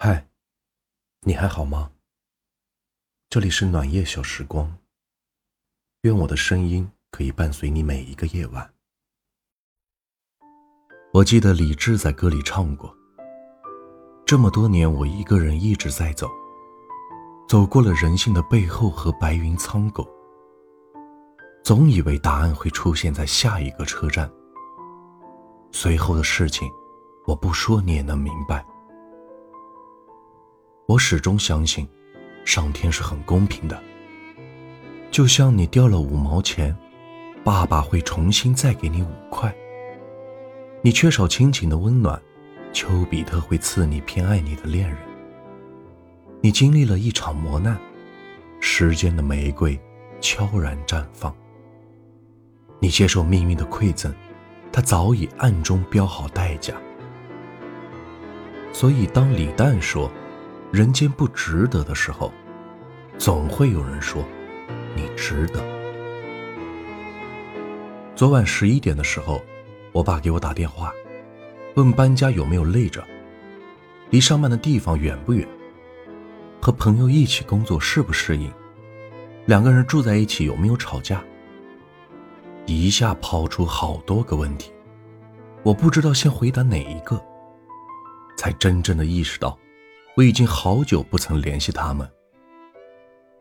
嗨，你还好吗？这里是暖夜小时光，愿我的声音可以伴随你每一个夜晚。我记得李志在歌里唱过：“这么多年，我一个人一直在走，走过了人性的背后和白云苍狗，总以为答案会出现在下一个车站。随后的事情，我不说你也能明白。我始终相信，上天是很公平的。就像你掉了五毛钱，爸爸会重新再给你五块。你缺少亲情的温暖，丘比特会赐你偏爱你的恋人。你经历了一场磨难，时间的玫瑰悄然绽放。你接受命运的馈赠，他早已暗中标好代价。所以，当李诞说“人间不值得”的时候，总会有人说“你值得”。昨晚十一点的时候。我爸给我打电话，问搬家有没有累着，离上班的地方远不远，和朋友一起工作适不适应，两个人住在一起有没有吵架，一下抛出好多个问题，我不知道先回答哪一个，才真正的意识到，我已经好久不曾联系他们，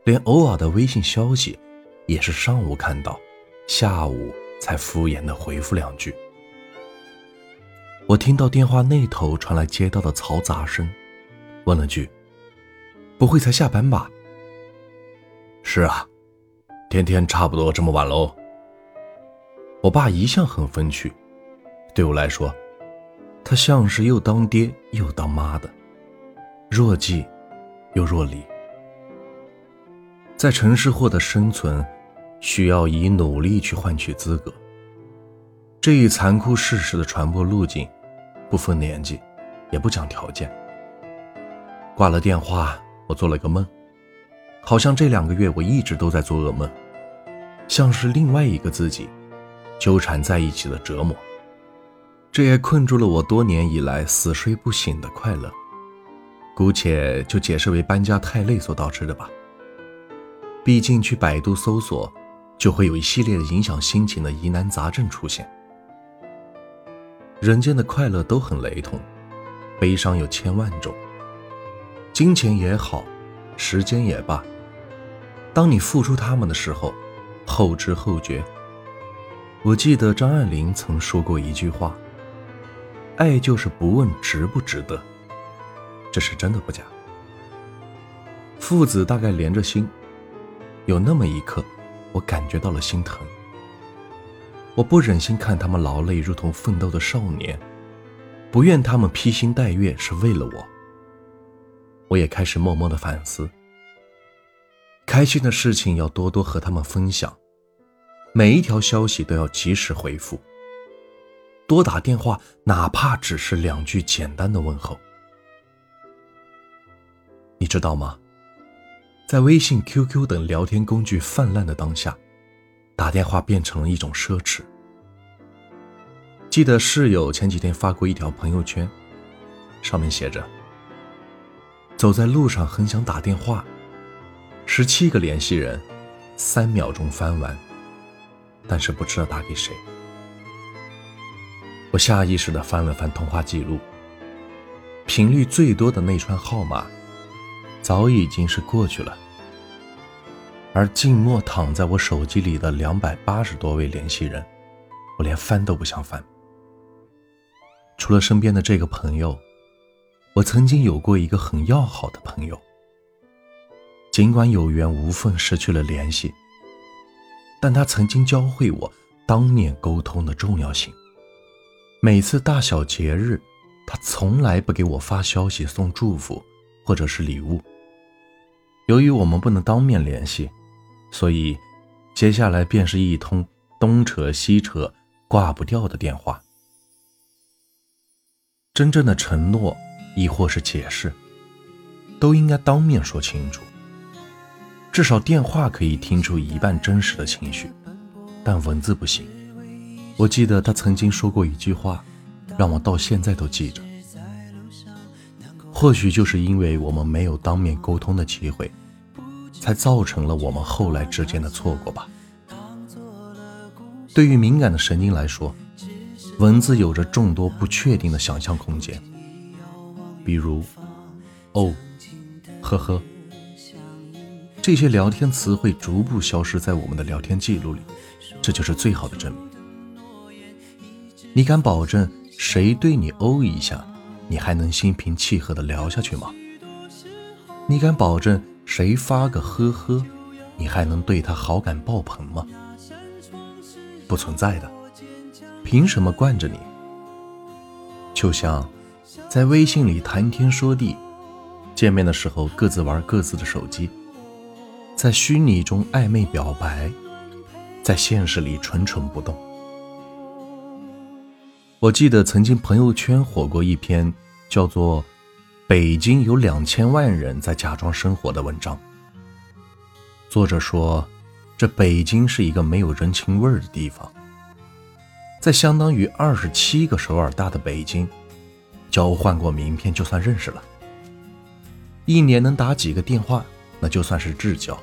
连偶尔的微信消息，也是上午看到，下午才敷衍的回复两句。我听到电话那头传来街道的嘈杂声，问了句：“不会才下班吧？”“是啊，天天差不多这么晚喽。”我爸一向很风趣，对我来说，他像是又当爹又当妈的，若即又若离。在城市获得生存，需要以努力去换取资格，这一残酷事实的传播路径。不分年纪，也不讲条件。挂了电话，我做了个梦，好像这两个月我一直都在做噩梦，像是另外一个自己纠缠在一起的折磨。这也困住了我多年以来死睡不醒的快乐，姑且就解释为搬家太累所导致的吧。毕竟去百度搜索，就会有一系列的影响心情的疑难杂症出现。人间的快乐都很雷同，悲伤有千万种。金钱也好，时间也罢，当你付出他们的时候，后知后觉。我记得张爱玲曾说过一句话：“爱就是不问值不值得。”这是真的不假。父子大概连着心，有那么一刻，我感觉到了心疼。我不忍心看他们劳累如同奋斗的少年，不愿他们披星戴月是为了我。我也开始默默的反思，开心的事情要多多和他们分享，每一条消息都要及时回复，多打电话，哪怕只是两句简单的问候。你知道吗？在微信、QQ 等聊天工具泛滥的当下。打电话变成了一种奢侈。记得室友前几天发过一条朋友圈，上面写着：“走在路上很想打电话，十七个联系人，三秒钟翻完，但是不知道打给谁。”我下意识的翻了翻通话记录，频率最多的那串号码，早已经是过去了。而静默躺在我手机里的两百八十多位联系人，我连翻都不想翻。除了身边的这个朋友，我曾经有过一个很要好的朋友。尽管有缘无分失去了联系，但他曾经教会我当面沟通的重要性。每次大小节日，他从来不给我发消息送祝福或者是礼物。由于我们不能当面联系。所以，接下来便是一通东扯西扯、挂不掉的电话。真正的承诺，亦或是解释，都应该当面说清楚。至少电话可以听出一半真实的情绪，但文字不行。我记得他曾经说过一句话，让我到现在都记着：或许就是因为我们没有当面沟通的机会，才造成了我们后来之间的错过吧。对于敏感的神经来说，文字有着众多不确定的想象空间，比如“哦”“呵呵”这些聊天词会逐步消失在我们的聊天记录里，这就是最好的证明。你敢保证谁对你“哦”一下？你还能心平气和的聊下去吗？你敢保证谁发个呵呵，你还能对他好感爆棚吗？不存在的，凭什么惯着你？就像在微信里谈天说地，见面的时候各自玩各自的手机，在虚拟中暧昧表白，在现实里蠢蠢不动。我记得曾经朋友圈火过一篇叫做《北京有两千万人在假装生活》的文章。作者说，这北京是一个没有人情味儿的地方，在相当于二十七个首尔大的北京，交换过名片就算认识了，一年能打几个电话，那就算是至交。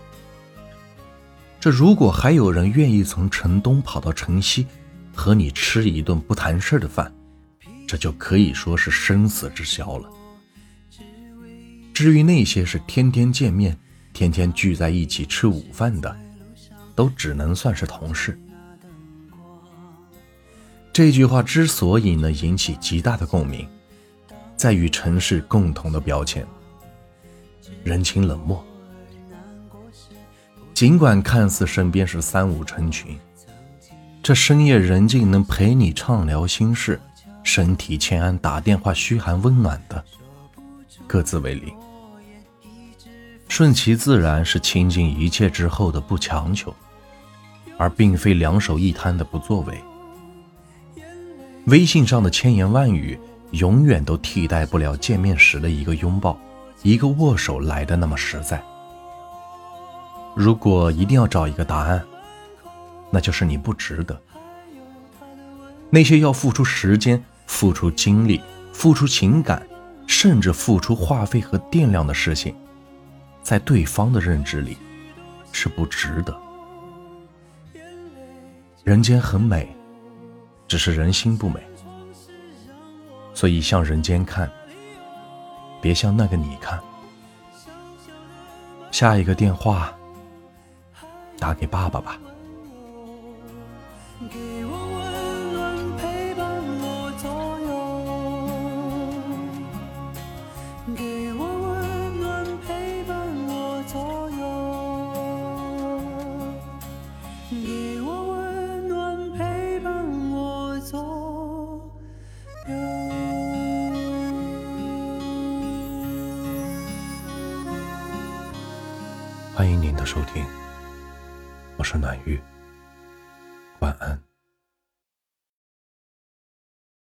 这如果还有人愿意从城东跑到城西，和你吃一顿不谈事的饭，这就可以说是生死之交了。至于那些是天天见面、天天聚在一起吃午饭的，都只能算是同事。这句话之所以能引起极大的共鸣，在于城市共同的标签：人情冷漠。尽管看似身边是三五成群。这深夜人静能陪你畅聊心事，身体欠安打电话嘘寒问暖的，各自为零。顺其自然是倾尽一切之后的不强求，而并非两手一摊的不作为。微信上的千言万语，永远都替代不了见面时的一个拥抱、一个握手来的那么实在。如果一定要找一个答案。那就是你不值得。那些要付出时间、付出精力、付出情感，甚至付出话费和电量的事情，在对方的认知里是不值得。人间很美，只是人心不美。所以向人间看，别向那个你看。下一个电话，打给爸爸吧。给我温暖陪伴我左右，给我温暖陪伴我左右，给我温暖陪伴我左右。欢迎您的收听，我是暖玉。晚安。